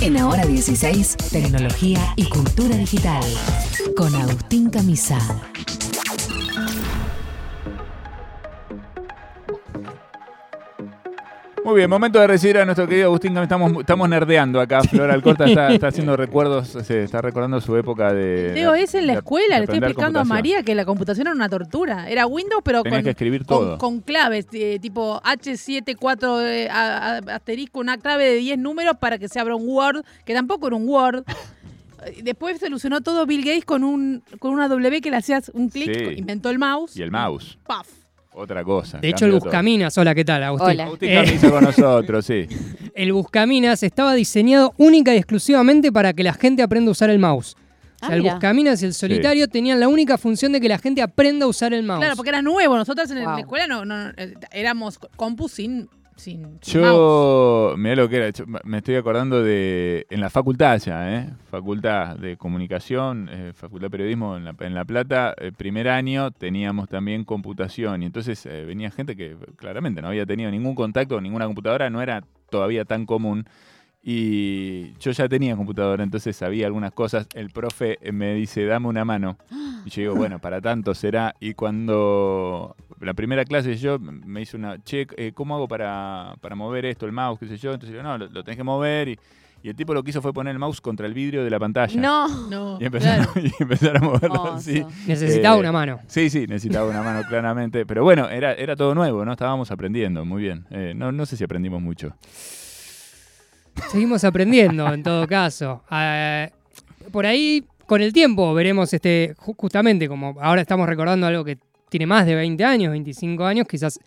En Ahora 16, tecnología y cultura digital. Con Agustín Camisa. Muy bien, momento de recibir a nuestro querido Agustín. Estamos, estamos nerdeando acá. Flora Alcorta está, está haciendo recuerdos, se está recordando su época de. Leo, es en la escuela, le estoy explicando a. María que la computación era una tortura. Era Windows, pero Tenías con, que escribir con- todo. con claves, eh, tipo H74 eh, a- a- asterisco, una clave de 10 números para que se abra un Word, que tampoco era un Word. Después solucionó todo Bill Gates con un con una W que le hacías un clic, Sí. inventó el mouse. Y el mouse, ¡Paf! Otra cosa. De hecho, el todo. Buscaminas, hola, ¿qué tal, Agustín? Hola. Agustín Eh, Camisa con nosotros, sí. el Buscaminas estaba diseñado única y exclusivamente para que la gente aprenda a usar el mouse. O Ah, sea, el mira. Buscaminas y el solitario tenían la única función de que la gente aprenda a usar el mouse. Claro, porque era nuevo. Nosotros en, Wow. la escuela no, no- éramos compu sin, sin, sin mouse. Yo, mirá lo que era, yo me estoy acordando de, en la facultad ya, ¿eh? Facultad de Comunicación, eh, Facultad de Periodismo en La, en La Plata, primer año teníamos también computación y entonces eh, venía gente que claramente no había tenido ningún contacto con ninguna computadora, no era todavía tan común. Y yo ya tenía computadora, entonces sabía algunas cosas. El profe me dice, dame una mano. Y yo digo, bueno, para tanto será. Y cuando la primera clase yo me hice una, che, eh, ¿cómo hago para, para mover esto, el mouse, qué sé yo? Entonces yo, no, lo, lo tenés que mover. Y, y el tipo lo que hizo fue poner el mouse contra el vidrio de la pantalla. No. No, Y empezaron, claro. y empezaron a moverlo así. Necesitaba Eh, una mano. Sí, sí, necesitaba una mano claramente. Pero bueno, era, era todo nuevo, ¿no? Estábamos aprendiendo, muy bien. Eh, no, no sé si aprendimos mucho. Seguimos aprendiendo, en todo caso. Eh, por ahí, con el tiempo, veremos este, ju- justamente como ahora estamos recordando algo que tiene más de 20 años, 25 años, quizás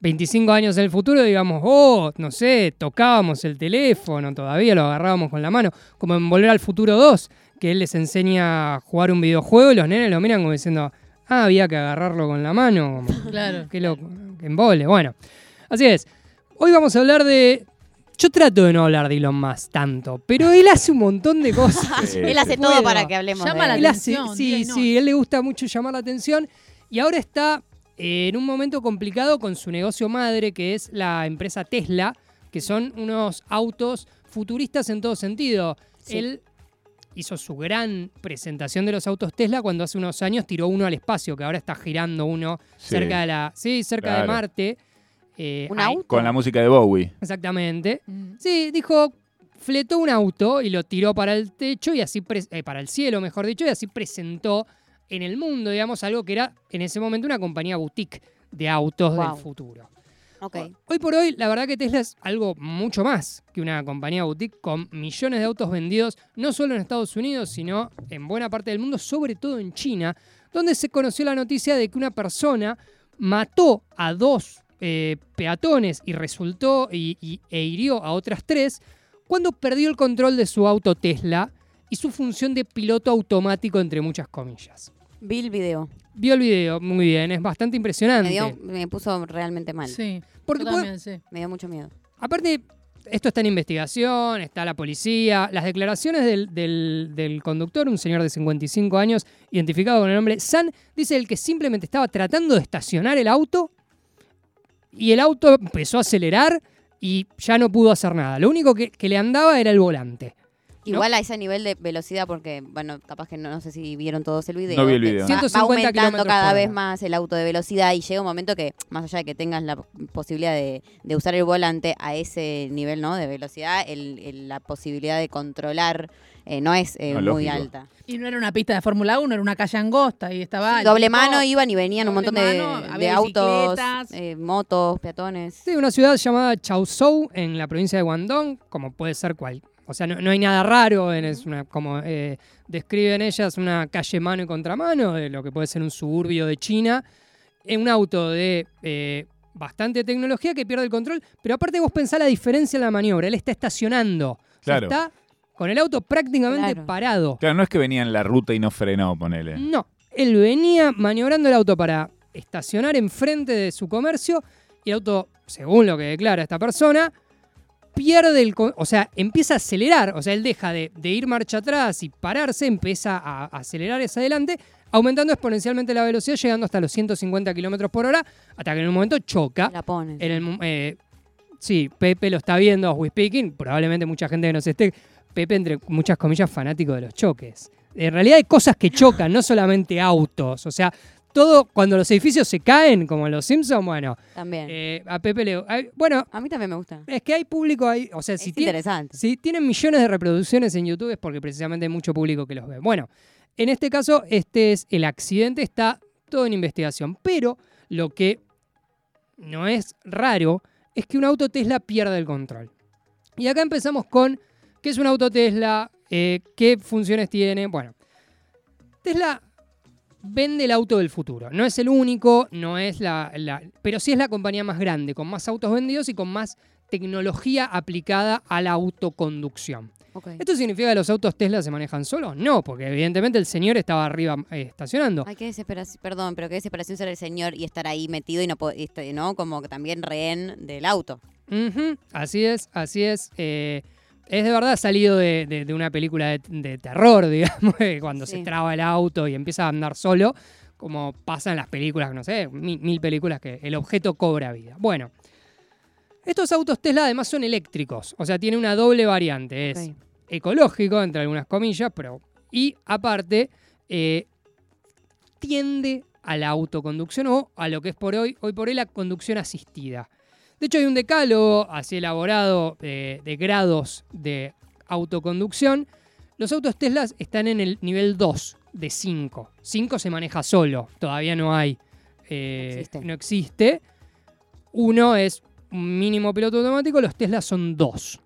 25 años en el futuro, digamos, oh, no sé, tocábamos el teléfono, todavía lo agarrábamos con la mano, como en Volver al Futuro 2, que él les enseña a jugar un videojuego y los nenes lo miran como diciendo, ah, había que agarrarlo con la mano, como, Claro. Qué loco, que embole. Bueno, así es. Hoy vamos a hablar de. Yo trato de no hablar de Elon Musk tanto, pero él hace un montón de cosas. Él hace todo para que hablemos Llama de la él. Él hace- atención, sí, sí, él le gusta mucho llamar la atención y ahora está eh, en un momento complicado con su negocio madre, que es la empresa Tesla, que son unos autos futuristas en todo sentido. Sí. Él hizo su gran presentación de los autos Tesla cuando hace unos años tiró uno al espacio, que ahora está girando uno Sí. cerca de la, sí, cerca de. Marte. Eh, ¿Un auto? Con la música de Bowie. Exactamente. Mm. Sí, dijo, fletó un auto y lo tiró para el techo y así, eh, para el cielo, mejor dicho, y así presentó en el mundo, digamos, algo que era en ese momento una compañía boutique de autos Wow. del futuro. Hoy por hoy, la verdad que Tesla es algo mucho más que una compañía boutique con millones de autos vendidos, no solo en Estados Unidos, sino en buena parte del mundo, sobre todo en China, donde se conoció la noticia de que una persona mató a dos eh, peatones y resultó y, y- e hirió a otras tres cuando perdió el control de su auto Tesla y su función de piloto automático, entre muchas comillas. Vi el video. Vio el video, muy bien, es bastante impresionante. Me, dio, me puso realmente mal. Sí, Porque yo también, sí. Me dio mucho miedo. Aparte, esto está en investigación, está la policía. Las declaraciones del, del- del conductor, un señor de 55 años, identificado con el nombre San, dice el que simplemente estaba tratando de estacionar el auto y el auto empezó a acelerar y ya no pudo hacer nada. Lo único que, que le andaba era el volante. Igual a ese nivel de velocidad, porque, bueno, capaz que no, no sé si vieron todos el video. No vi el video. Va, 150 va aumentando cada vez más el auto de velocidad y llega un momento que, más allá de que tengas la posibilidad de, de usar el volante a ese nivel ¿no? de velocidad, el- el- la posibilidad de controlar eh, no es eh, No, muy alta. Y no era una pista de Fórmula 1, era una calle angosta y estaba... Doble tipo- mano iban y venían un montón de, mano, de había autos, eh, motos, peatones. Sí, una ciudad llamada Chaozhou en la provincia de Guangdong, como puede ser cual. O sea, no, no hay nada raro, en, es una, como eh, describen ellas, una calle mano y contramano de lo que puede ser un suburbio de China. En un auto de eh, bastante tecnología que pierde el control, pero aparte vos pensás la diferencia en la maniobra. Él está estacionando. O sea, Claro. está con el auto prácticamente Claro. parado. Claro, no es que venía en la ruta y no frenó, ponele. No, él venía maniobrando el auto para estacionar enfrente de su comercio y el auto, según lo que declara esta persona, pierde el... O sea, empieza a acelerar, o sea, él deja de, de ir marcha atrás y pararse, empieza a, a acelerar hacia adelante, aumentando exponencialmente la velocidad, llegando hasta los 150 kilómetros por hora, hasta que en un momento choca. La pones. En el eh, sí, Pepe lo está viendo, we speaking, probablemente mucha gente que nos esté, Pepe entre muchas comillas fanático de los choques. En realidad hay cosas que chocan, no solamente autos, o sea, todo cuando los edificios se caen, como en los Simpsons, bueno, También. eh, a Pepe le... ay, bueno, a mí también me gusta. es que hay público ahí, o sea, si es tiene, interesante. si tienen millones de reproducciones en YouTube es porque precisamente hay mucho público que los ve. Bueno, en este caso, este es el accidente, está todo en investigación. Pero lo que no es raro es que un auto Tesla pierda el control. Y acá empezamos con qué es un auto Tesla, eh, qué funciones tiene. Bueno, Tesla vende el auto del futuro. No es el único, no es la, la- pero sí es la compañía más grande, con más autos vendidos y con más tecnología aplicada a la autoconducción. ¿Esto significa que los autos Tesla se manejan solos? No, porque evidentemente el señor estaba arriba eh, estacionando. Ay, qué desesperación, perdón, pero qué desesperación ser el señor y estar ahí metido y no, po- este, ¿no? Como que también rehén del auto. Así es, así es. eh, es de verdad salido de, de- de una película de, de terror, digamos, cuando se traba el auto y empieza a andar solo, como pasa en las películas, no sé, mil, mil películas que el objeto cobra vida. Bueno, estos autos Tesla además son eléctricos, o sea, tiene una doble variante. Es ecológico, entre algunas comillas, pero. Y aparte, eh, tiende a la autoconducción o a lo que es por hoy, hoy por hoy la conducción asistida. De hecho, hay un decálogo así elaborado eh, de grados de autoconducción. Los autos Tesla están en el nivel 2 de 5. 5 se maneja solo, todavía no hay. eh, existe. no existe. Uno es un mínimo piloto automático, los Tesla son dos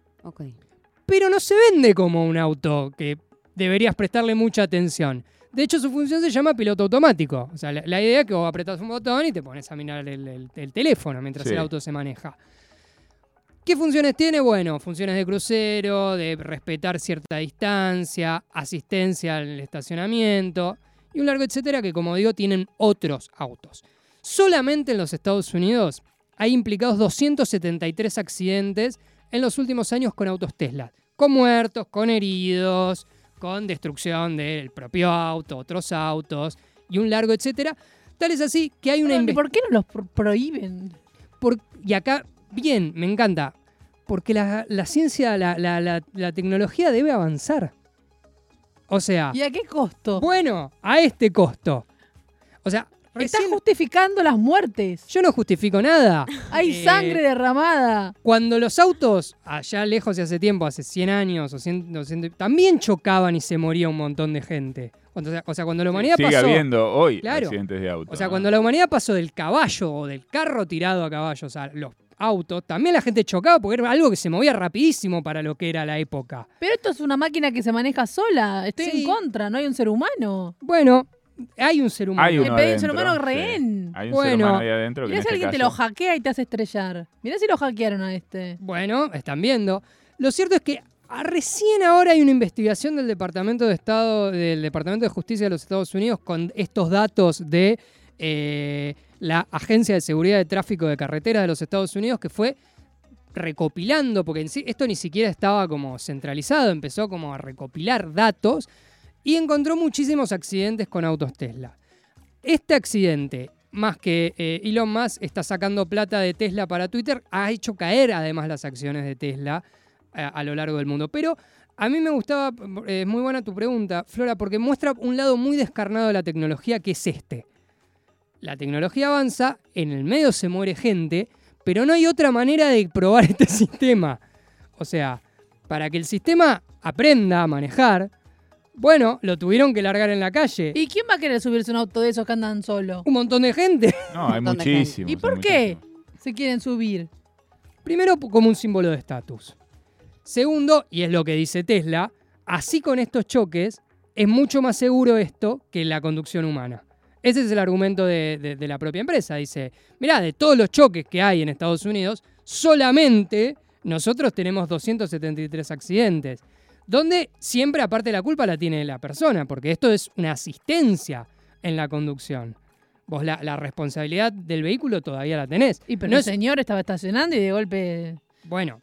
pero no se vende como un auto que deberías prestarle mucha atención. De hecho, su función se llama piloto automático. O sea, la, la idea es que vos apretás un botón y te pones a mirar el, el- el teléfono mientras Sí. el auto se maneja. ¿Qué funciones tiene? Bueno, funciones de crucero, de respetar cierta distancia, asistencia al estacionamiento y un largo etcétera que, como digo, tienen otros autos. Solamente en los Estados Unidos hay implicados 273 accidentes en los últimos años con autos Tesla. Con muertos, con heridos, con destrucción del propio auto, otros autos y un largo etcétera. Tal es así que hay una. ¿Por qué no los pro- prohíben? Por- y acá, bien, me encanta. Porque la, la ciencia, la- la tecnología debe avanzar. O sea, ¿Y a qué costo? bueno, a este costo. O sea, Estás recién- justificando las muertes. yo no justifico nada. Hay Eh, sangre derramada. Cuando los autos, allá lejos de hace tiempo, hace 100 años o 100, 200, también chocaban y se moría un montón de gente. Cuando- o sea, o sea, cuando la humanidad Sigue pasó... habiendo hoy Claro. accidentes de auto. O sea, ¿no? cuando la humanidad pasó del caballo o del carro tirado a caballos a los autos, también la gente chocaba porque era algo que se movía rapidísimo para lo que era la época. Pero esto es una máquina que se maneja sola. Estoy Sí. en contra, no hay un ser humano. Bueno, hay un ser humano. Hay uno un ser humano sí. rehén. Hay un Bueno. ser humano ahí adentro que Mirá si este alguien te caso- lo hackea y te hace estrellar. Mirá si lo hackearon a este. Bueno, están viendo. Lo cierto es que a- recién ahora hay una investigación del Departamento de Estado, del Departamento de Justicia de los Estados Unidos con estos datos de eh, la Agencia de Seguridad de Tráfico de Carreteras de los Estados Unidos que fue recopilando, porque en sí esto ni siquiera estaba como centralizado, empezó como a recopilar datos y encontró muchísimos accidentes con autos Tesla. Este accidente, más que eh, Elon Musk está sacando plata de Tesla para Twitter, ha hecho caer además las acciones de Tesla eh, a lo largo del mundo. Pero a mí me gustaba, eh, es muy buena tu pregunta, Flora, porque muestra un lado muy descarnado de la tecnología que es este. La tecnología avanza, en el medio se muere gente, pero no hay otra manera de probar este sistema. O sea, para que el sistema aprenda a manejar, bueno, lo tuvieron que largar en la calle. ¿Y quién va a querer subirse a un auto de esos que andan solo? Un montón de gente. No, hay muchísimos. ¿Y por qué muchísimos. se quieren subir? Primero, como un símbolo de estatus. Segundo, y es lo que dice Tesla, así con estos choques, es mucho más seguro esto que la conducción humana. Ese es el argumento de, de- de la propia empresa. Dice, mirá, de todos los choques que hay en Estados Unidos, solamente nosotros tenemos 273 accidentes. Donde siempre, aparte la culpa, la tiene la persona, porque esto es una asistencia en la conducción. Vos la, la responsabilidad del vehículo todavía la tenés. Y pero No el es- señor estaba estacionando y de golpe. bueno,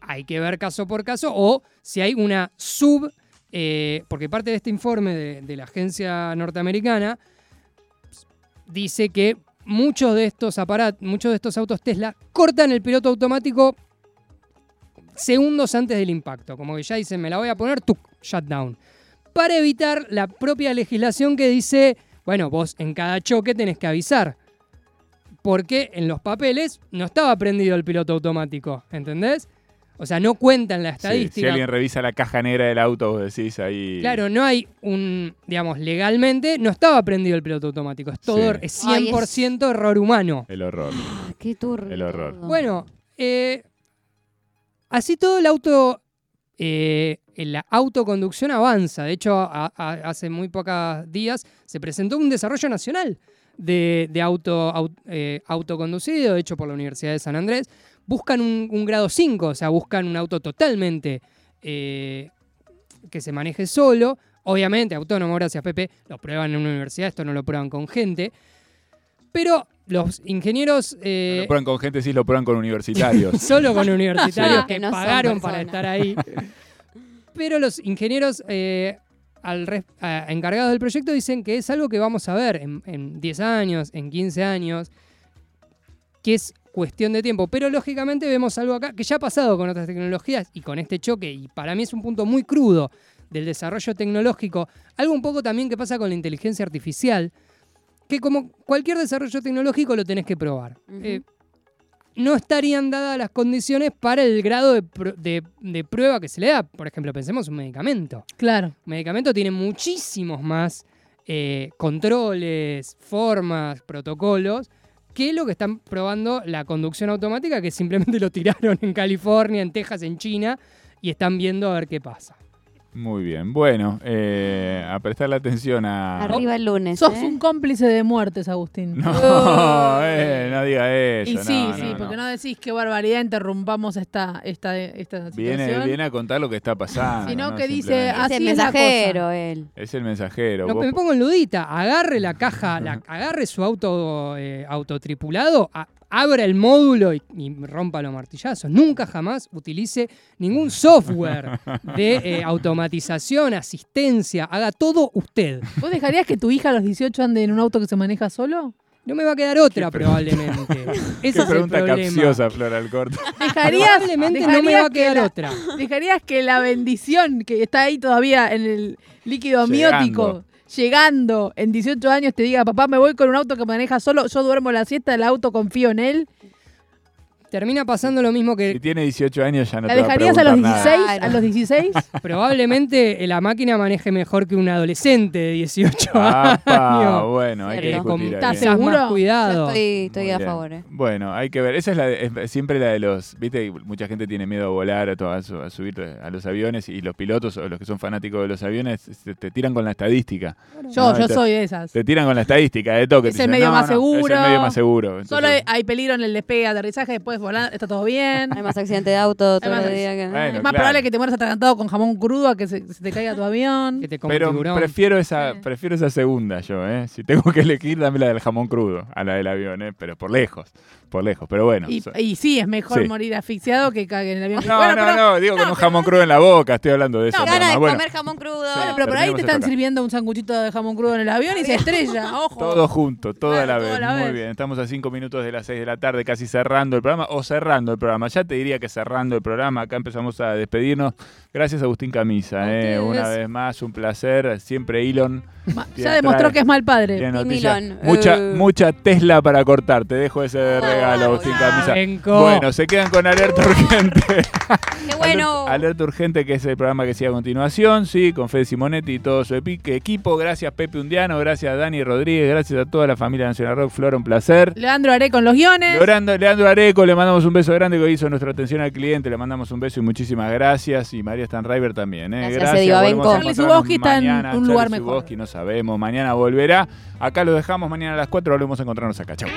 hay que ver caso por caso o si hay una sub, eh, porque parte de este informe de, de la agencia norteamericana dice que muchos de estos aparatos, muchos de estos autos Tesla cortan el piloto automático segundos antes del impacto. Como que ya dicen, me la voy a poner, tuk, shutdown. Para evitar la propia legislación que dice, bueno, vos en cada choque tenés que avisar. Porque en los papeles no estaba prendido el piloto automático, ¿entendés? O sea, no cuentan la Sí, estadística. si alguien revisa la caja negra del auto, vos decís ahí. Claro, no hay un, digamos, legalmente no estaba prendido el piloto automático. Es todo, Sí. es Ay, 100% error humano. El horror. Ah, Qué turbio. El horror. Bueno, eh, así todo el auto, eh, la autoconducción avanza. De hecho, a- hace muy pocos días se presentó un desarrollo nacional de, de auto, au- eh, autoconducido, hecho por la Universidad de San Andrés. Buscan un, un grado 5, o sea, buscan un auto totalmente eh, que se maneje solo. Obviamente, autónomo, gracias Pepe, lo prueban en una universidad, esto no lo prueban con gente. Pero los ingenieros... eh, lo prueban con gente, sí, lo prueban con universitarios. solo con universitarios que Que no son pagaron para estar ahí. Pero los ingenieros eh, al res- encargados del proyecto dicen que es algo que vamos a ver en, en 10 años, en 15 años, que es cuestión de tiempo. Pero lógicamente vemos algo acá que ya ha pasado con otras tecnologías y con este choque, y para mí es un punto muy crudo del desarrollo tecnológico, algo un poco también que pasa con la inteligencia artificial, que como cualquier desarrollo tecnológico lo tenés que probar. Eh, no estarían dadas las condiciones para el grado de, pr- de- de prueba que se le da. Por ejemplo, pensemos un medicamento. Claro. Un medicamento tiene muchísimos más eh, controles, formas, protocolos que lo que están probando la conducción automática, que simplemente lo tiraron en California, en Texas, en China, y están viendo a ver qué pasa. Muy bien. Bueno, eh, a prestarle atención a. Arriba el lunes. Sos ¿eh? un cómplice de muertes, Agustín. No, eh, no diga eso. Y sí, no, sí, no, porque no. no decís qué barbaridad interrumpamos esta, esta, esta Viene, situación. viene a contar lo que está pasando. Sino ¿no? que dice. Es Así el es la mensajero, él. Es el mensajero. No, vos- me pongo en ludita, agarre la caja, la- agarre su auto eh, autotripulado, a- abra el módulo y, y rompa los martillazos. Nunca jamás utilice ningún software de eh, automatización, asistencia, haga todo usted. ¿Vos dejarías que tu hija a los 18 ande en un auto que se maneja solo? No me va a quedar otra probablemente. Ese es el pregunta problema. capciosa, Flora Alcorta. ¿Dejarías, Probablemente no me dejarías va a que quedar la- otra. ¿Dejarías que la bendición que está ahí todavía en el líquido Llegando. amniótico, llegando en 18 años, te diga, papá, me voy con un auto que maneja solo, yo duermo la siesta, el auto confío en él? Termina pasando lo mismo que Si tiene 18 años ya no ¿La te va a dejarías a los preguntar nada. 16? ¿A los 16? probablemente la máquina maneje mejor que un adolescente de 18 Apa, años. bueno, hay que Cierto. Discutir ahí. ¿Estás seguro? más Yo cuidado. estoy, estoy Muy a favor. ¿eh? Bueno, hay que ver. Esa es, la de- es siempre la de los. Viste, mucha gente tiene miedo a volar, a, to- a su- a subir a los aviones y los pilotos o los que son fanáticos de los aviones se- te tiran con la estadística. Yo, No, yo te- soy de esas. Te tiran con la estadística de toque. Es te el dicen, medio "No, más no, seguro. Es el medio más seguro. Solo hay peligro en el despegue, aterrizaje, después volar, está todo bien. Hay más accidente de auto todo más el día que... Bueno, es más claro. probable que te mueras atragantado con jamón crudo a que se, se te caiga tu avión. Que te pero tiburón. prefiero esa, Sí. prefiero esa segunda yo, ¿eh? Si tengo que elegir, dame la del jamón crudo, a la del avión, ¿eh? Pero por lejos, por lejos. Pero bueno. Y, so- y sí, es mejor Sí. morir asfixiado que cague en el avión. No, Bueno, no, pero- no, digo con un jamón crudo en la boca, estoy hablando de eso. No, Gana de Bueno, comer jamón crudo. Bueno, pero por ahí te están sirviendo un sanguchito de jamón crudo en el avión y se estrella. Ojo. Todo junto, todo a Claro, la vez. la Muy vez. bien, estamos a cinco minutos de las seis de la tarde, casi cerrando el programa o cerrando el programa. Ya te diría que cerrando el programa, acá empezamos a despedirnos. Gracias Agustín Camisa, eh, una vez más, un placer. Siempre Elon. Ya demostró que es mal padre. Mucha, eh. mucha Tesla para cortar. Te dejo ese regalo, Agustín Camisa. Venco. Bueno, se quedan con Alerta Urgente. ¡Qué bueno! Alerta, Alerta Urgente, que es el programa que sigue a continuación, sí, con Fede Simonetti y todo su equipo. Gracias Pepe Undiano, gracias Dani Rodríguez, gracias a toda la familia Nacional Rock. Flora, un placer. Leandro Aré con los guiones. Leandro, Leandro Areco, le mandamos un beso grande que hizo nuestra atención al cliente. Le mandamos un beso y muchísimas gracias. Y María Stanriver también. ¿eh? Gracias, Gracias. A. Charlie está en un lugar Charlie mejor. Zubowski no sabemos. Mañana volverá. Acá lo dejamos mañana a las 4. Volvemos a encontrarnos acá. Chau.